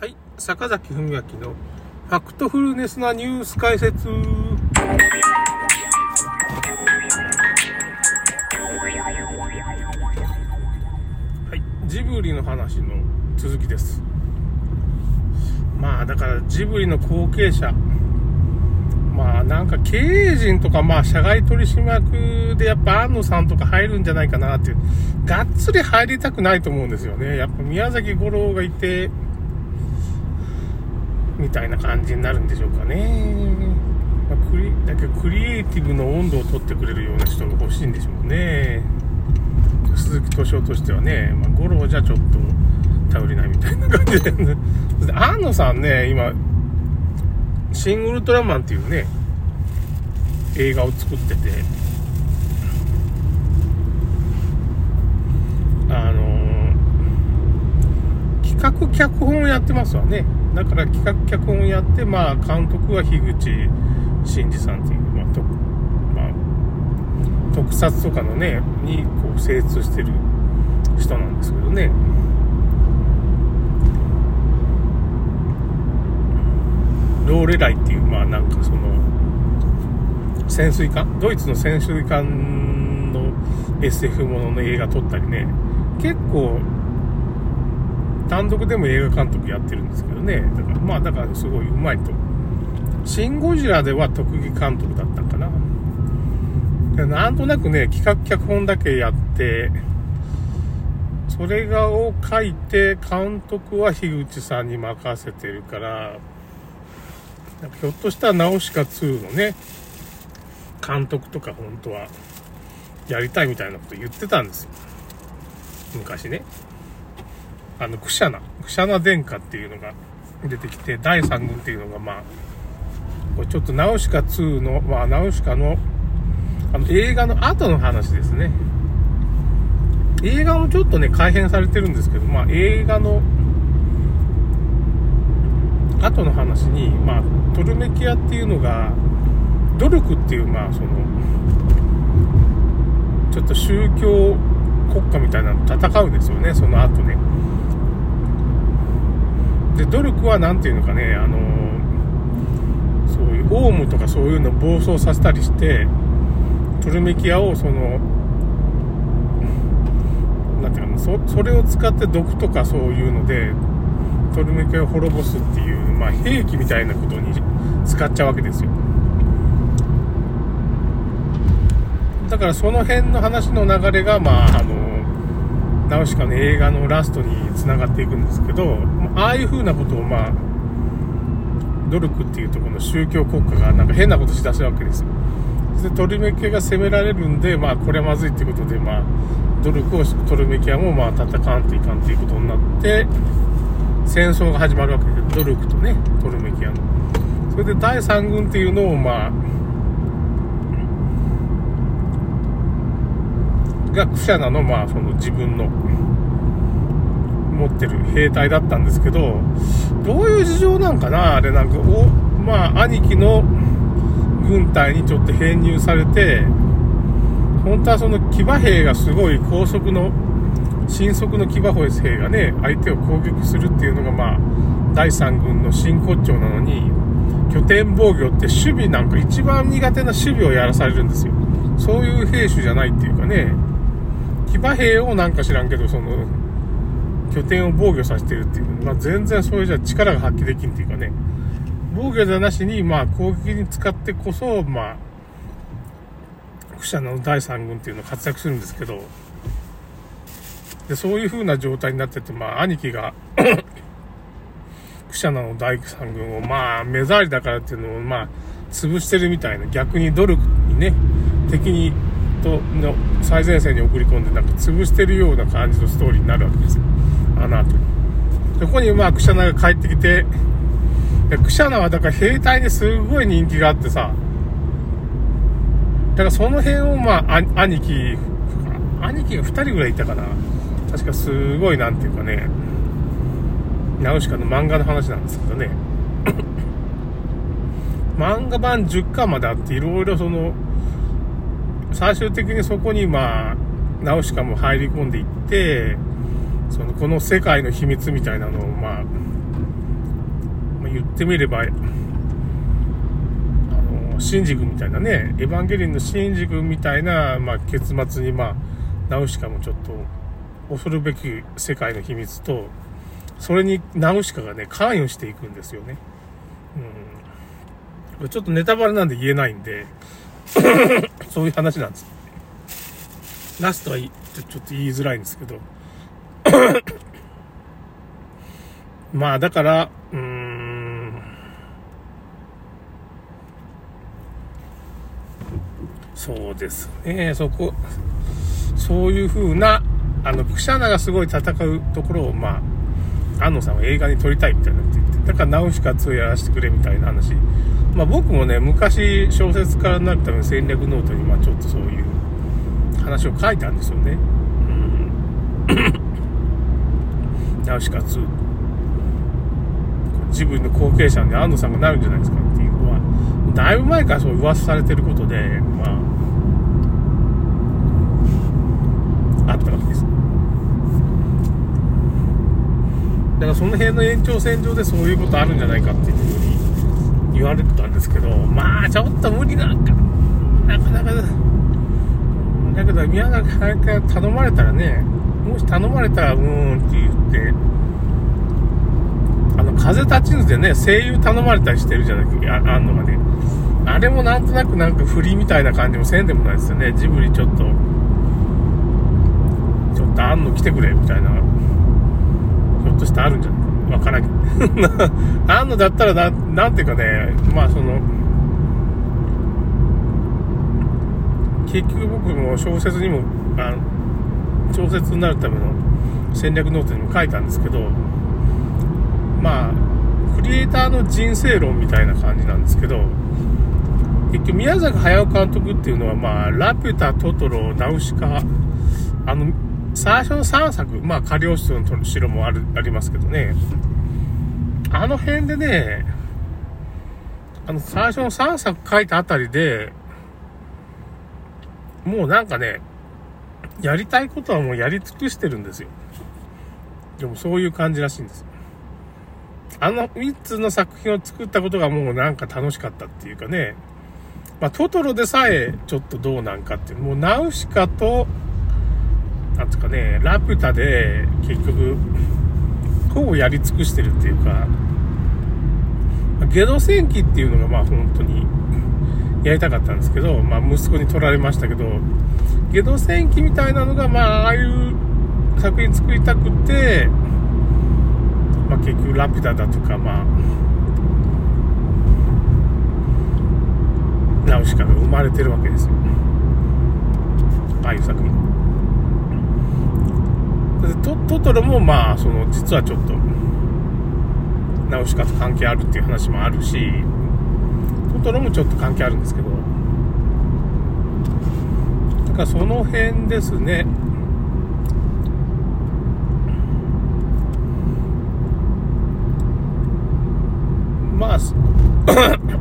はい、坂崎文明のファクトフルネスなニュース解説。はい、ジブリの話の続きです。まあだからジブリの後継者、まあなんか経営陣とかまあ社外取締役でやっぱ安野さんとか入るんじゃないかなっていう、がっつり入りたくないと思うんですよね。やっぱ宮崎五郎がいて、みたいな感じになるんでしょうかね。まあ、クリだけどクリエイティブの温度を取ってくれるような人が欲しいんでしょうね。鈴木敏夫としてはね、まあ、五郎じゃちょっと頼りないみたいな感じで、ね、安野さんね、今、シン・ウルトラマンっていうね、映画を作ってて、あのー企画脚本をやってますわね。だから企画脚本をやって、まあ、監督は樋口真嗣さんっていう、まあ、とまあ、特撮とかのね、にこう精通してる人なんですけどね。ローレライっていう、まあなんかその、潜水艦？ドイツの潜水艦の SF ものの映画撮ったりね、結構、単独でも映画監督やってるんですけどね。だから、まあだからすごい上手いと。シン・ゴジラでは特技監督だったかな。なんとなくね、企画脚本だけやって、それがを書いて、監督は樋口さんに任せてるから、なんかひょっとしたらナウシカ2のね、監督とか本当はやりたいみたいなこと言ってたんですよ。昔ね。あの、クシャナ、クシャナ殿下っていうのが出てきて、第3軍っていうのがまあ、これちょっとナウシカ2の、まあ、ナウシカの、あの、映画の後の話ですね。映画もちょっとね、改変されてるんですけど、まあ、映画の後の話に、まあ、トルメキアっていうのが、努力っていう、まあ、その、ちょっと宗教国家みたいなの戦うんですよね、その後ね。で、努力は何ていうのかね、あの、そういうオウムとかそういうのを暴走させたりして、トルメキアをその、なんていうか、そそれを使って毒とかそういうので、トルメキアを滅ぼすっていう、まあ、兵器みたいなことに使っちゃうわけですよ。だからその辺の話の流れが、まあ、あの、ナウシカの映画のラストに繋がっていくんですけど、ああいう風なことを、まあ、努力っていうとこの宗教国家がなんか変なことしだすわけですよ。で、トルメキアが攻められるんで、まあ、これはまずいってことで、まあ、努力をトルメキアも、まあ、戦わんといかんっていうことになって、戦争が始まるわけで、努力とね、トルメキアの。それで第3軍っていうのを、まあ、がクシャナの、まあ、その自分の持ってる兵隊だったんですけど、どういう事情なんかなあれなんか、お、まあ、兄貴の軍隊にちょっと編入されて、本当はその騎馬兵がすごい高速の、新速の騎馬兵がね、相手を攻撃するっていうのが、まあ、第3軍の真骨頂なのに、拠点防御って守備なんか一番苦手な守備をやらされるんですよ。そういう兵種じゃないっていうかね、騎馬兵をなんか知らんけど、その、拠点を防御させてるっていう。まあ、全然それじゃ力が発揮できんっていうかね。防御じゃなしに、まあ、攻撃に使ってこそ、まあ、クシャナの第3軍っていうのを活躍するんですけど、で、そういう風な状態になってて、まあ、兄貴がクシャナの第3軍を、まあ、目障りだからっていうのを、まあ、潰してるみたいな、逆に努力にね、敵に、と、の最前線に送り込んで、なんか潰してるような感じのストーリーになるわけですよ。あの後に。そこに、まあ、クシャナが帰ってきて、クシャナはだから兵隊にすごい人気があってさ、だからその辺を、まあ、兄貴、兄貴が2人ぐらいいたかな。確かすごい、なんていうかね、ナウシカの漫画の話なんですけどね。漫画版10巻まであって、いろいろその、最終的にそこにまあ、ナウシカも入り込んでいって、その、この世界の秘密みたいなのをまあ、言ってみれば、あの、シンジ君みたいなね、エヴァンゲリンのシンジ君みたいな、まあ、結末に、まあ、ナウシカもちょっと、恐るべき世界の秘密と、それにナウシカがね、関与していくんですよね。うん。ちょっとネタバレなんで言えないんで、そういう話なんです。ラストはちょっと言いづらいんですけど。まあだから、うーん。そうですね、そこ、そういう風な、あの、クシャーナがすごい戦うところを、まあ、庵野さんは映画に撮りたいみたいなって言って、だからナウシカ2やらせてくれみたいな話。まあ僕もね、昔小説家になるための戦略ノートに、まあちょっとそういう話を書いたんですよね。うん。ナウシカ2。自分の後継者に庵野さんがなるんじゃないですかっていうのは、だいぶ前からそう噂されてることで、まあ、あったわけです。だからその辺の延長線上でそういうことあるんじゃないかっていうふうに言われてですけど、まあちょっと無理なんか、なかなか、だけど宮崎駿頼まれたらね、もし頼まれたら、うーんって言って、あの、風立ちぬでね、声優頼まれたりしてるじゃないああんのがね。あれもなんとなくなんか振りみたいな感じもせんでもないですよね。ジブリちょっと、ちょっとあんの来てくれみたいな、ひょっとしてあるんじゃないか。わからんけど。あんのだったらな、なんていうかね、まあその、結局僕も小説にも、あの小説になるための戦略ノートにも書いたんですけど、まあ、クリエイターの人生論みたいな感じなんですけど、結局宮崎駿監督っていうのは、まあ、ラピュタ、トトロ、ナウシカ、あの、最初の3作、まあ、カリオストロの城もある、ありますけどね、あの辺でね、あの、最初の3作書いたあたりで、もうなんかね、やりたいことはもうやり尽くしてるんですよ。でもそういう感じらしいんです。あの3つの作品を作ったことがもうなんか楽しかったっていうかね、まあ、トトロでさえちょっとどうなんかっていう、もうナウシカと、なんつうかね、ラピュタで結局、ほぼやり尽くしてるっていうか、ゲド戦記っていうのがまあ本当にやりたかったんですけど、まあ息子に取られましたけど、ゲド戦記みたいなのがまあああいう作品作りたくて、まあ、結局ラピュタだとか、まあ、ナウシカが生まれてるわけですよ。ああいう作品。トトトロもまあ、その、実はちょっと、ナウシカと関係あるっていう話もあるし、トトロもちょっと関係あるんですけど、だからその辺ですね。まあ、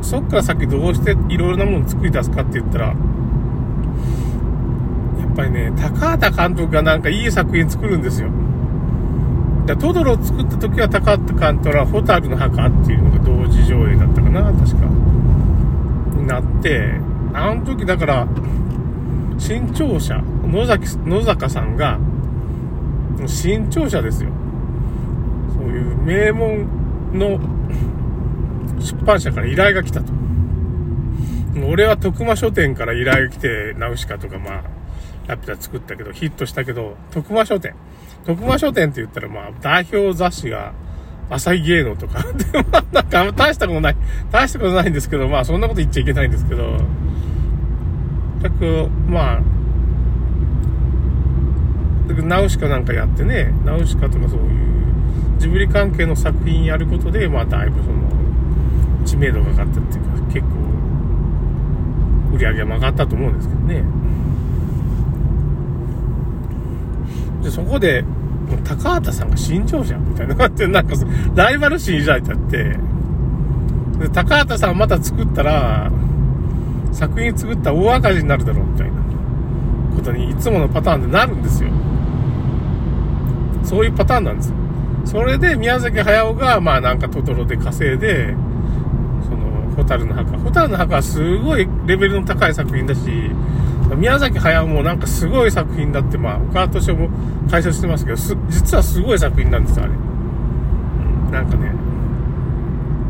そっから先どうしていろいろなもの作り出すかって言ったら、っぱりね、高畑監督がなんかいい作品作るんですよ。だトドロを作った時は高畑監督はホタルの墓っていうのが同時上映だったかな、確か。になって、あの時だから、新潮社、野崎、野坂さんが、新潮社ですよ。そういう名門の出版社から依頼が来たと。俺は徳間書店から依頼が来て、ナウシカとかまあ、ラピュタ作ったけど、ヒットしたけど、徳間書店。徳間書店って言ったらまあ、代表雑誌が、朝日芸能とか。で、まあ、なんか、大したことない。大したことないんですけど、まあ、そんなこと言っちゃいけないんですけど、全く、まあ、ナウシカなんかやってね、ナウシカとかそういう、ジブリ関係の作品やることで、まあ、だいぶその、知名度が上がったっていうか、結構、売り上げも上がったと思うんですけどね。で、そこで、高畑さんが新庄じゃうじゃんみたいな感じで、なんか、ライバル心抱いちゃって、で、高畑さんまた作ったら、作品作ったら大赤字になるだろうみたいなことにいつものパターンでなるんですよ。そういうパターンなんですよ。それで宮崎駿が、まあなんかトトロで稼いで、その、ホタルの墓。ホタルの墓はすごいレベルの高い作品だし、宮崎駿もなんかすごい作品だって、まあ、岡田敏夫も解説してますけど、実はすごい作品なんですよ、あれ。うん、なんかね、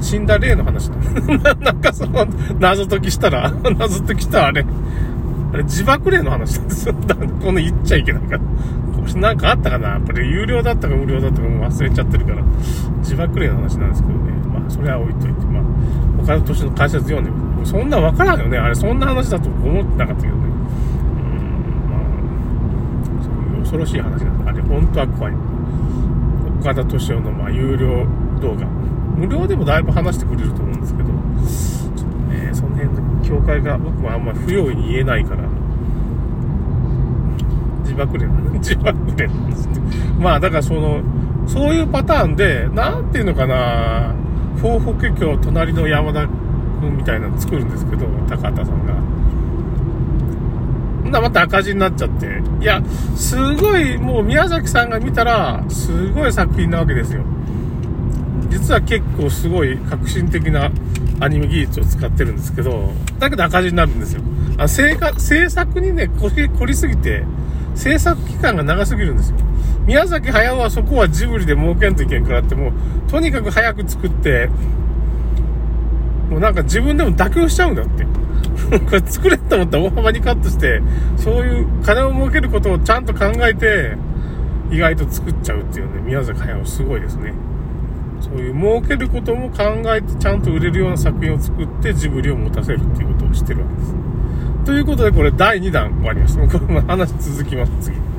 死んだ霊の話だ。なんかその、謎解きしたら、謎解きしたらあれ、あれ自爆霊の話なんですよ。だこの言っちゃいけないから。これなんかあったかな？これ有料だったか無料だったかもう忘れちゃってるから、自爆霊の話なんですけどね。まあ、それは置いといて、まあ、岡田敏の解説読んでも、そんなわからんよね。あれ、そんな話だと思ってなかったけどね。恐ろしい話なんあれ、本当は怖い。岡田敏夫のまあ有料動画。無料でもだいぶ話してくれると思うんですけど、ちょっとね、その辺の境界が僕もあんまり不用意に言えないから、自爆霊、自爆霊なんですね。まあだからその、そういうパターンで、なんていうのかな、東北京隣の山田君みたいなの作るんですけど、高畑さんが。なまた赤字になっちゃって。いや、すごい、もう宮崎さんが見たら、すごい作品なわけですよ。実は結構すごい革新的なアニメ技術を使ってるんですけど、だけど赤字になるんですよ。あ制制作にね、凝り凝りすぎて、制作期間が長すぎるんですよ。宮崎駿はそこはジブリで儲けんといけんからって、もう、とにかく早く作って、もうなんか自分でも妥協しちゃうんだって。これ作れと思ったら大幅にカットして、そういう金を儲けることをちゃんと考えて、意外と作っちゃうっていうね、宮崎駿すごいですね。そういう儲けることも考えてちゃんと売れるような作品を作ってジブリを持たせるっていうことをしてるわけです。ということでこれ第2弾終わりました。この話続きます、次。